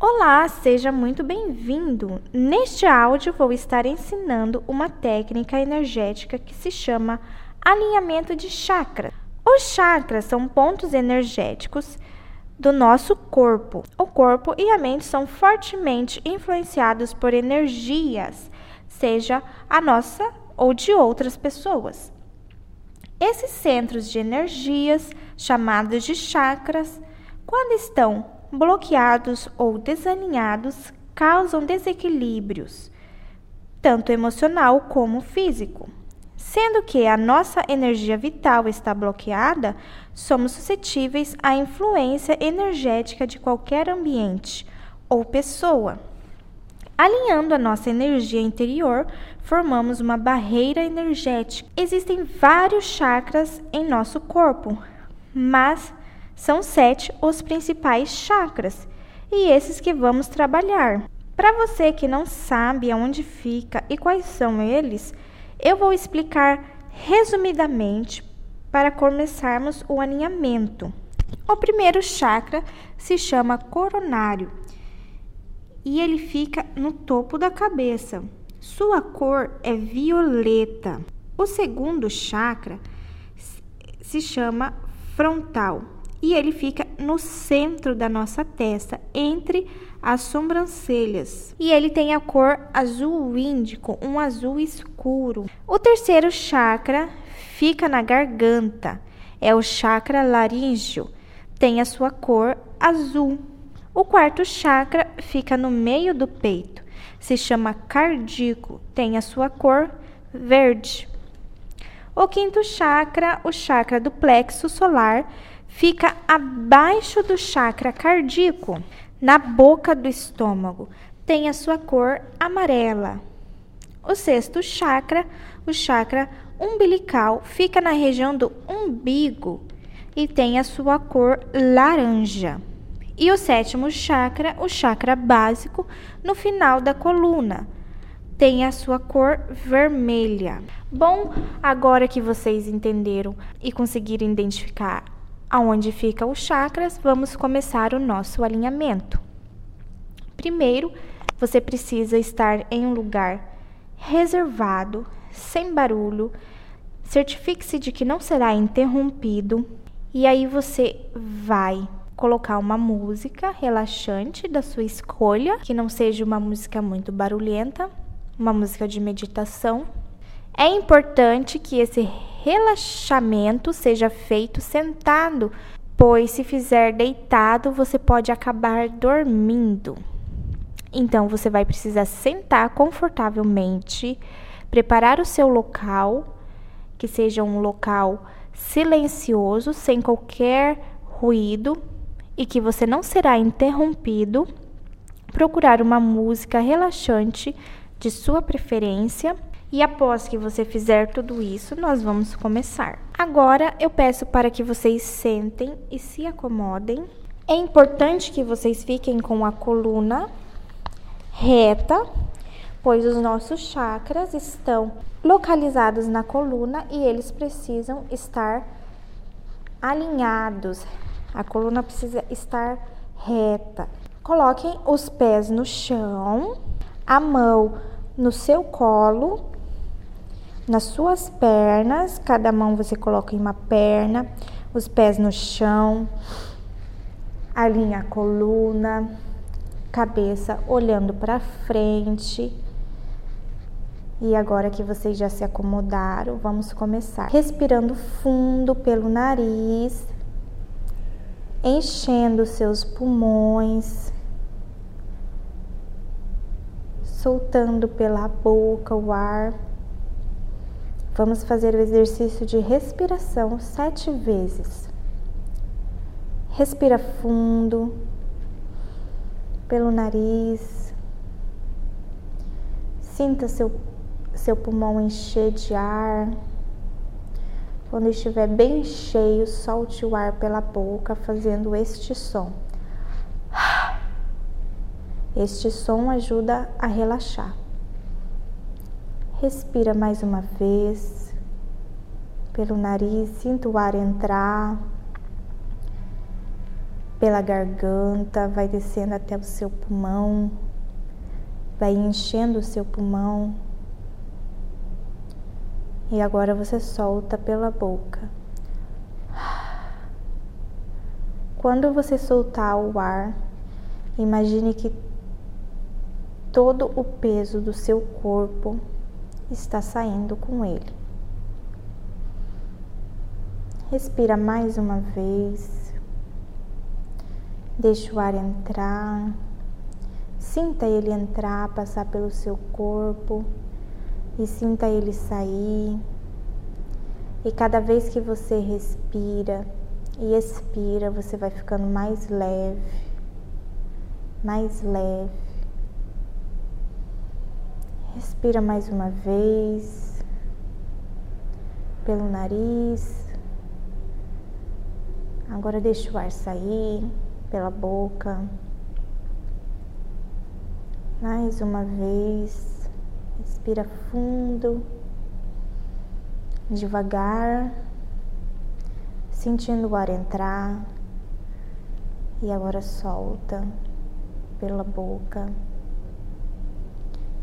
Olá, seja muito bem-vindo. Neste áudio vou estar ensinando uma técnica energética que se chama alinhamento de chakras. Os chakras são pontos energéticos do nosso corpo. O corpo e a mente são fortemente influenciados por energias, seja a nossa ou de outras pessoas. Esses centros de energias, chamados de chakras, quando estão bloqueados ou desalinhados, causam desequilíbrios, tanto emocional como físico. Sendo que a nossa energia vital está bloqueada, somos suscetíveis à influência energética de qualquer ambiente ou pessoa. Alinhando a nossa energia interior, formamos uma barreira energética. Existem vários chakras em nosso corpo, mas são sete os principais chakras e esses que vamos trabalhar. Para você que não sabe aonde fica e quais são eles, eu vou explicar resumidamente para começarmos o alinhamento. O primeiro chakra se chama coronário e ele fica no topo da cabeça. Sua cor é violeta. O segundo chakra se chama frontal e ele fica no centro da nossa testa, entre as sobrancelhas. E ele tem a cor azul índico, um azul escuro. O terceiro chakra fica na garganta, é o chakra laríngeo, tem a sua cor azul. O quarto chakra fica no meio do peito. Se chama cardíaco, tem a sua cor verde. O quinto chakra, o chakra do plexo solar, fica abaixo do chakra cardíaco, na boca do estômago. Tem a sua cor amarela. O sexto chakra, o chakra umbilical, fica na região do umbigo e tem a sua cor laranja. E o sétimo chakra, o chakra básico, no final da coluna, tem a sua cor vermelha. Bom, agora que vocês entenderam e conseguiram identificar aonde ficam os chakras, vamos começar o nosso alinhamento. Primeiro, você precisa estar em um lugar reservado, sem barulho. Certifique-se de que não será interrompido e aí você vai colocar uma música relaxante da sua escolha, que não seja uma música muito barulhenta, uma música de meditação. É importante que esse relaxamento seja feito sentado, pois se fizer deitado, você pode acabar dormindo. Então você vai precisar sentar confortavelmente, preparar o seu local, que seja um local silencioso, sem qualquer ruído e que você não será interrompido, procurar uma música relaxante de sua preferência. E após que você fizer tudo isso, nós vamos começar. Agora eu peço para que vocês sentem e se acomodem. É importante que vocês fiquem com a coluna reta, pois os nossos chakras estão localizados na coluna e eles precisam estar alinhados, a coluna precisa estar reta. Coloquem os pés no chão, a mão no seu colo, nas suas pernas. Cada mão você coloca em uma perna, os pés no chão. Alinha a coluna, cabeça olhando para frente. E agora que vocês já se acomodaram, vamos começar. Respirando fundo pelo nariz enchendo seus pulmões, soltando pela boca o ar. Vamos fazer o exercício de respiração sete vezes. Respira fundo pelo nariz. Sinta seu, seu pulmão encher de ar. Quando estiver bem cheio, solte o ar pela boca, fazendo este som. Este som ajuda a relaxar. Respira mais uma vez pelo nariz, sinta o ar entrar pela garganta, vai descendo até o seu pulmão, vai enchendo o seu pulmão. E agora você solta pela boca. Quando você soltar o ar, imagine que todo o peso do seu corpo está saindo com ele. Respira mais uma vez. Deixa o ar entrar. Sinta ele entrar, passar pelo seu corpo e sinta ele sair. E cada vez que você respira e expira, você vai ficando mais leve, mais leve. Respira mais uma vez pelo nariz. Agora deixa o ar sair pela boca. Mais uma vez. Respira fundo, devagar, sentindo o ar entrar. E agora solta pela boca,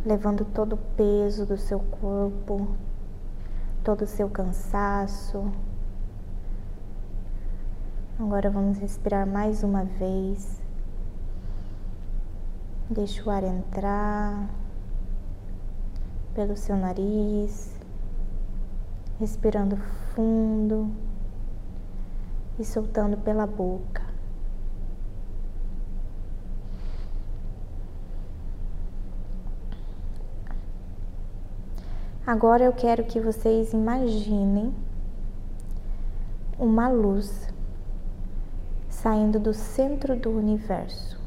levando todo o peso do seu corpo, todo o seu cansaço, Agora vamos respirar mais uma vez. Deixa o ar entrar pelo seu nariz, respirando fundo e soltando pela boca. Agora eu quero que vocês imaginem uma luz saindo do centro do universo.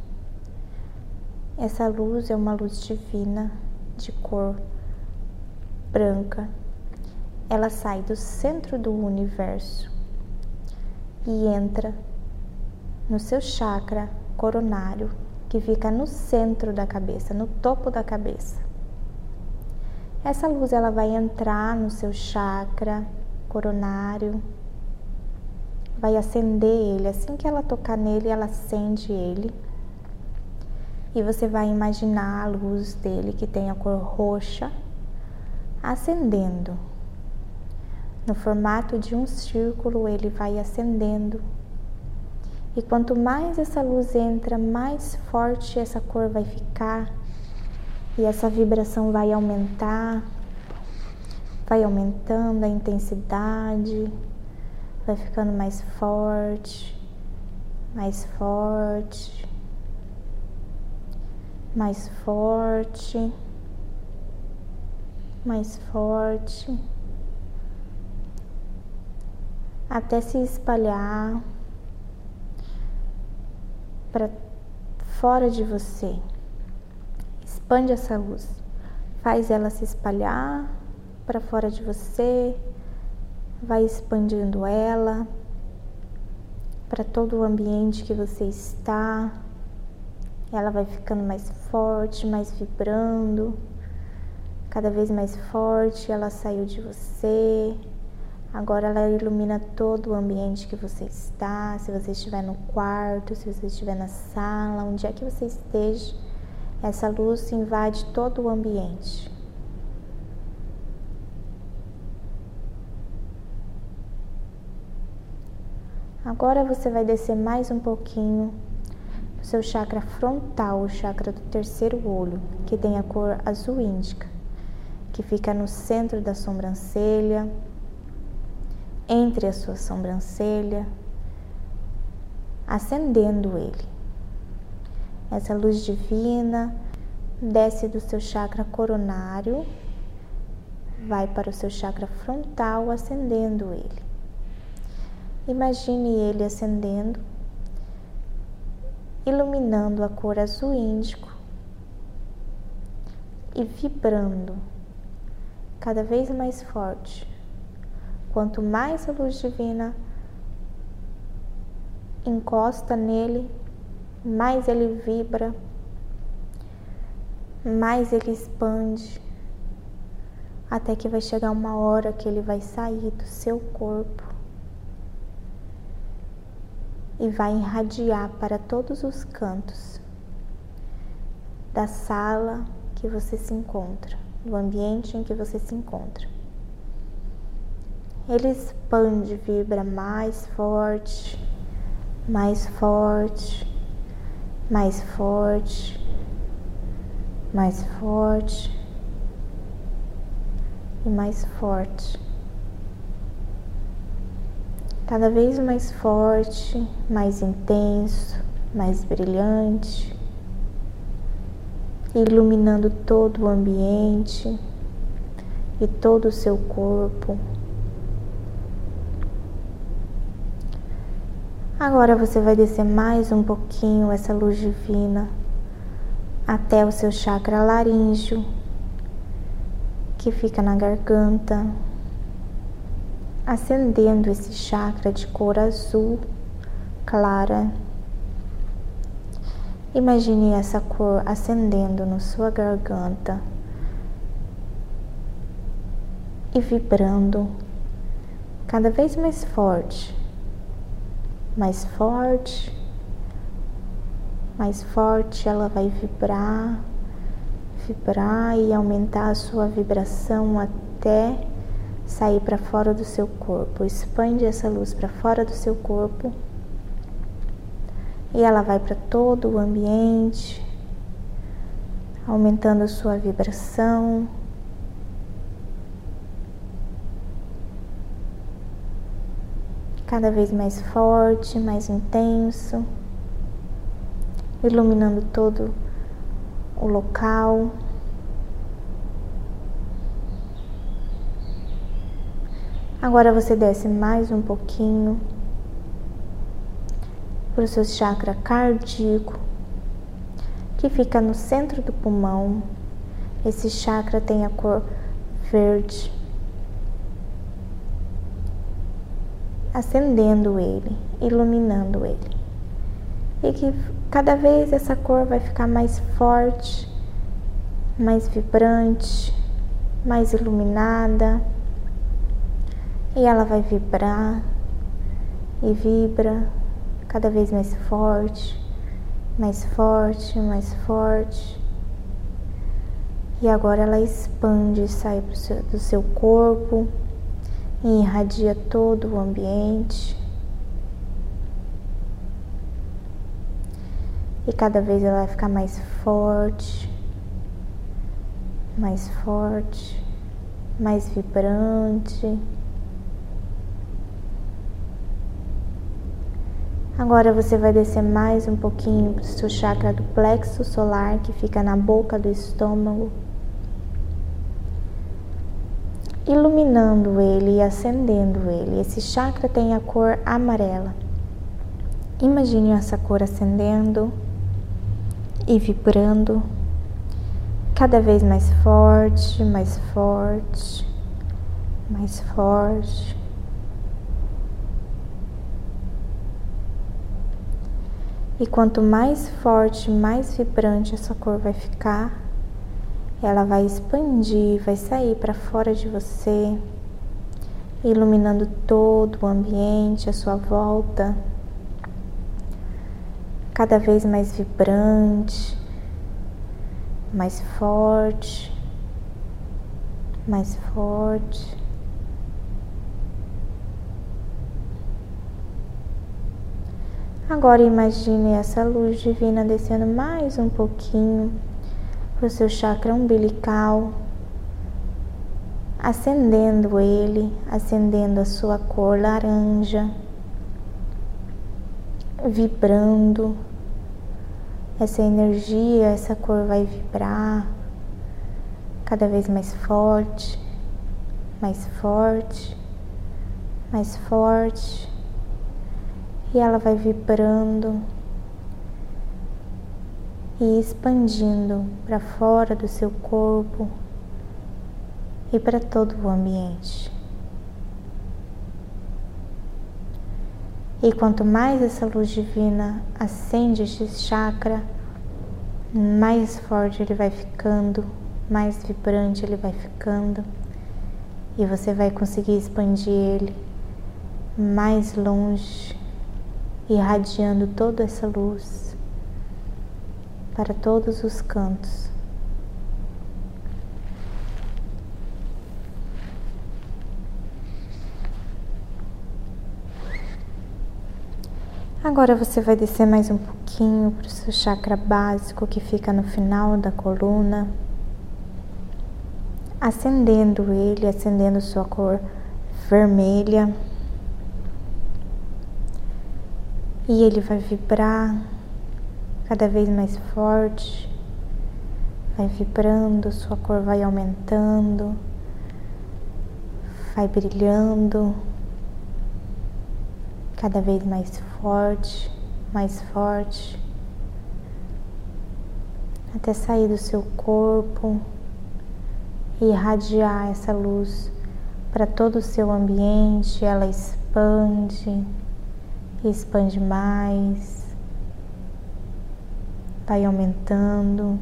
Essa luz é uma luz divina de cor branca. Ela sai do centro do universo e entra no seu chakra coronário, que fica no centro da cabeça, no topo da cabeça. Essa luz ela vai entrar no seu chakra coronário vai acender ele. Assim que ela tocar nele, ela acende ele. E você vai imaginar a luz dele que tem a cor roxa acendendo. No formato de um círculo, ele vai acendendo. E quanto mais essa luz entra, mais forte essa cor vai ficar. E essa vibração vai aumentar, vai aumentando a intensidade vai ficando mais forte, mais forte, mais forte, mais forte, até se espalhar para fora de você. Expande essa luz, faz ela se espalhar para fora de você vai expandindo ela para todo o ambiente que você está. Ela vai ficando mais forte, mais vibrando, cada vez mais forte. Ela saiu de você. Agora ela ilumina todo o ambiente que você está. Se você estiver no quarto, se você estiver na sala, onde é que você esteja, essa luz invade todo o ambiente. Agora você vai descer mais um pouquinho o seu chakra frontal, o chakra do terceiro olho, que tem a cor azul índica, que fica no centro da sobrancelha, entre a sua sobrancelha, acendendo ele. Essa luz divina desce do seu chakra coronário, vai para o seu chakra frontal, acendendo ele. Imagine ele acendendo, iluminando a cor azul índico e vibrando cada vez mais forte. Quanto mais a luz divina encosta nele, mais ele vibra, mais ele expande, até que vai chegar uma hora que ele vai sair do seu corpo e vai irradiar para todos os cantos da sala que você se encontra, do ambiente em que você se encontra. Ele expande, vibra mais forte, mais forte, mais forte, mais forte e mais forte. Cada vez mais forte, mais intenso, mais brilhante, iluminando todo o ambiente e todo o seu corpo. Agora você vai descer mais um pouquinho essa luz divina até o seu chakra laríngeo, que fica na garganta, acendendo esse chakra de cor azul clara. Imagine essa cor acendendo na sua garganta e vibrando cada vez mais forte mais forte, mais forte ela vai vibrar, vibrar e aumentar a sua vibração até sair para fora do seu corpo. Expande essa luz para fora do seu corpo e ela vai para todo o ambiente, aumentando a sua vibração. Cada vez mais forte, mais intenso, iluminando todo o local. Agora você desce mais um pouquinho para o seu chakra cardíaco, que fica no centro do pulmão. Esse chakra tem a cor verde. Acendendo ele, iluminando ele. E que cada vez essa cor vai ficar mais forte, mais vibrante, mais iluminada. E ela vai vibrar e vibra cada vez mais forte, mais forte, mais forte. E agora ela expande e sai do seu corpo e irradia todo o ambiente. E cada vez ela vai ficar mais forte, mais forte, mais vibrante. Agora você vai descer mais um pouquinho para o seu chakra do plexo solar que fica na boca do estômago iluminando ele e acendendo ele. Esse chakra tem a cor amarela. Imagine essa cor acendendo e vibrando cada vez mais forte, mais forte, mais forte. E quanto mais forte, mais vibrante essa cor vai ficar, ela vai expandir, vai sair para fora de você, iluminando todo o ambiente à sua volta, cada vez mais vibrante, mais forte, mais forte. Agora imagine essa luz divina descendo mais um pouquinho para o seu chakra umbilical, acendendo ele, acendendo a sua cor laranja, vibrando. Essa energia, essa cor vai vibrar cada vez mais forte, mais forte, mais forte, e ela vai vibrando e expandindo para fora do seu corpo e para todo o ambiente. E quanto mais essa luz divina acende este chakra, mais forte ele vai ficando, mais vibrante ele vai ficando, e você vai conseguir expandir ele mais longe, irradiando toda essa luz para todos os cantos. Agora você vai descer mais um pouquinho para o seu chakra básico que fica no final da coluna, acendendo ele, acendendo sua cor vermelha. E ele vai vibrar cada vez mais forte, vai vibrando, sua cor vai aumentando, vai brilhando cada vez mais forte, mais forte, até sair do seu corpo e irradiar essa luz para todo o seu ambiente. Ela expande, expande mais, vai aumentando,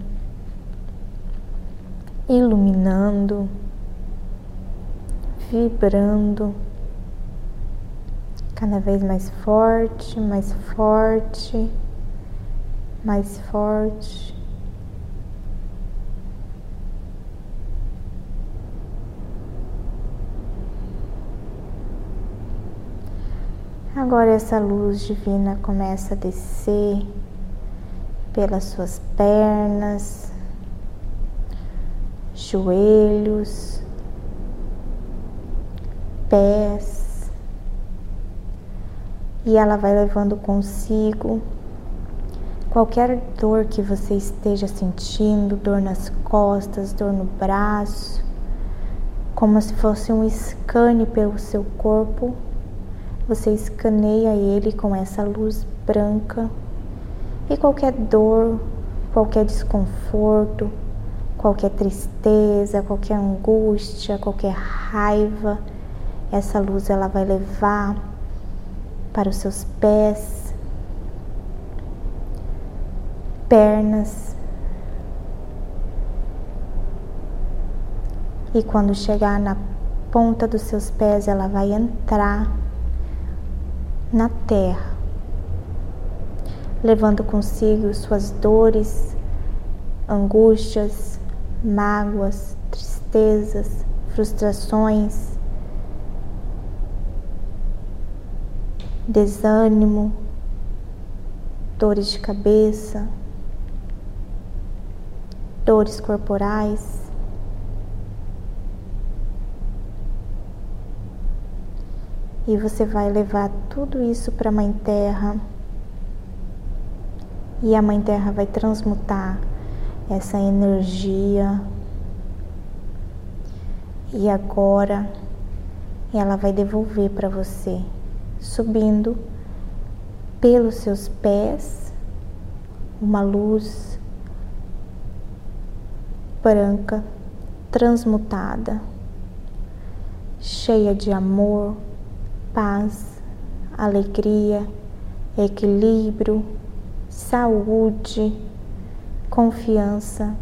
iluminando, vibrando cada vez mais forte, mais forte, mais forte. Agora essa luz divina começa a descer pelas suas pernas, joelhos, pés, e ela vai levando consigo qualquer dor que você esteja sentindo, dor nas costas, dor no braço, como se fosse um scan pelo seu corpo. Você escaneia ele com essa luz branca e qualquer dor, qualquer desconforto, qualquer tristeza, qualquer angústia, qualquer raiva, essa luz ela vai levar para os seus pés, pernas. E quando chegar na ponta dos seus pés, ela vai entrar na terra, levando consigo suas dores, angústias, mágoas, tristezas, frustrações, desânimo, dores de cabeça, dores corporais. E você vai levar tudo isso para a Mãe Terra. E a Mãe Terra vai transmutar essa energia. E agora ela vai devolver para você subindo pelos seus pés, uma luz branca, transmutada, cheia de amor, paz, alegria, equilíbrio, saúde, confiança,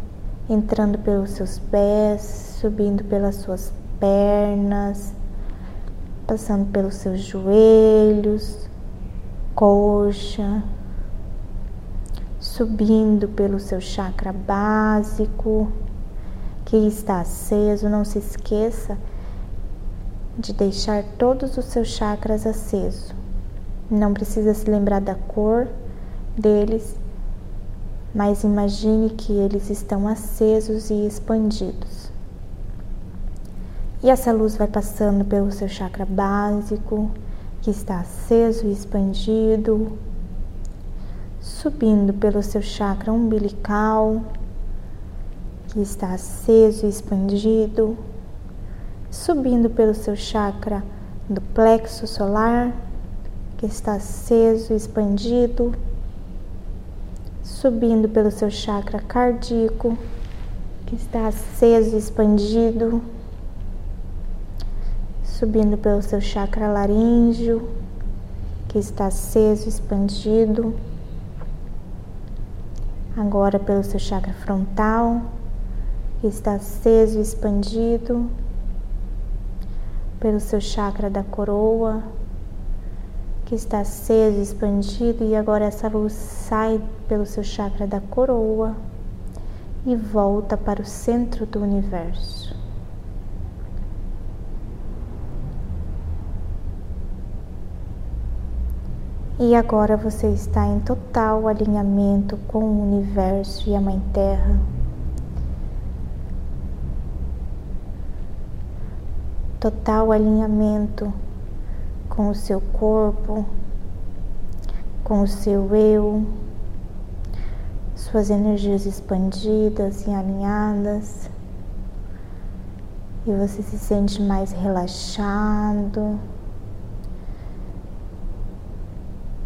entrando pelos seus pés, subindo pelas suas pernas passando pelos seus joelhos, coxa, subindo pelo seu chakra básico que está aceso. Não se esqueça de deixar todos os seus chakras acesos. Não precisa se lembrar da cor deles, mas imagine que eles estão acesos e expandidos. E essa luz vai passando pelo seu chakra básico, que está aceso e expandido, subindo pelo seu chakra umbilical, que está aceso e expandido, subindo pelo seu chakra do plexo solar, que está aceso e expandido, subindo pelo seu chakra cardíaco, que está aceso e expandido subindo pelo seu chakra laríngeo, que está aceso, expandido. Agora pelo seu chakra frontal, que está aceso, expandido. Pelo seu chakra da coroa, que está aceso, expandido, e agora essa luz sai pelo seu chakra da coroa e volta para o centro do universo. E agora você está em total alinhamento com o universo e a Mãe Terra. Total alinhamento com o seu corpo, com o seu eu, suas energias expandidas e alinhadas. E você se sente mais relaxado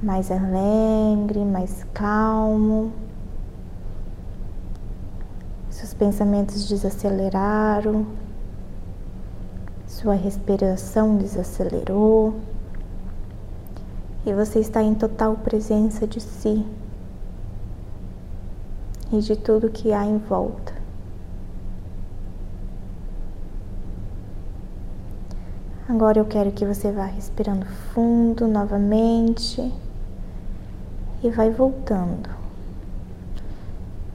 mais alegre, mais calmo. Seus pensamentos desaceleraram, sua respiração desacelerou e você está em total presença de si e de tudo que há em volta. Agora eu quero que você vá respirando fundo novamente e vai voltando.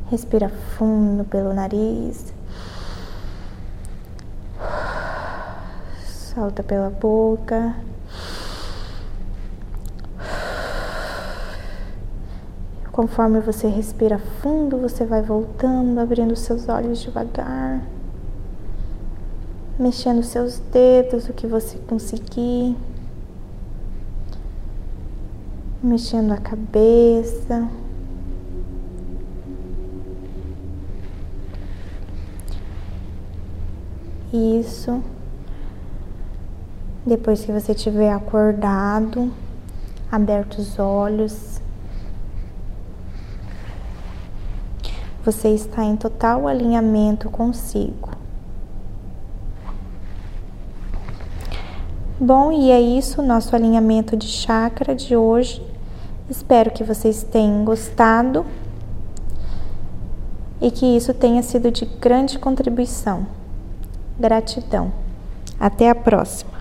Respira fundo pelo nariz. Solta pela boca. Conforme você respira fundo, você vai voltando, abrindo seus olhos devagar, mexendo seus dedos, o que você conseguir. mexendo a cabeça. Isso. Depois que você tiver acordado, aberto os olhos, você está em total alinhamento consigo. Bom, e é isso, nosso alinhamento de chakra de hoje. Espero que vocês tenham gostado e que isso tenha sido de grande contribuição. Gratidão. Até a próxima.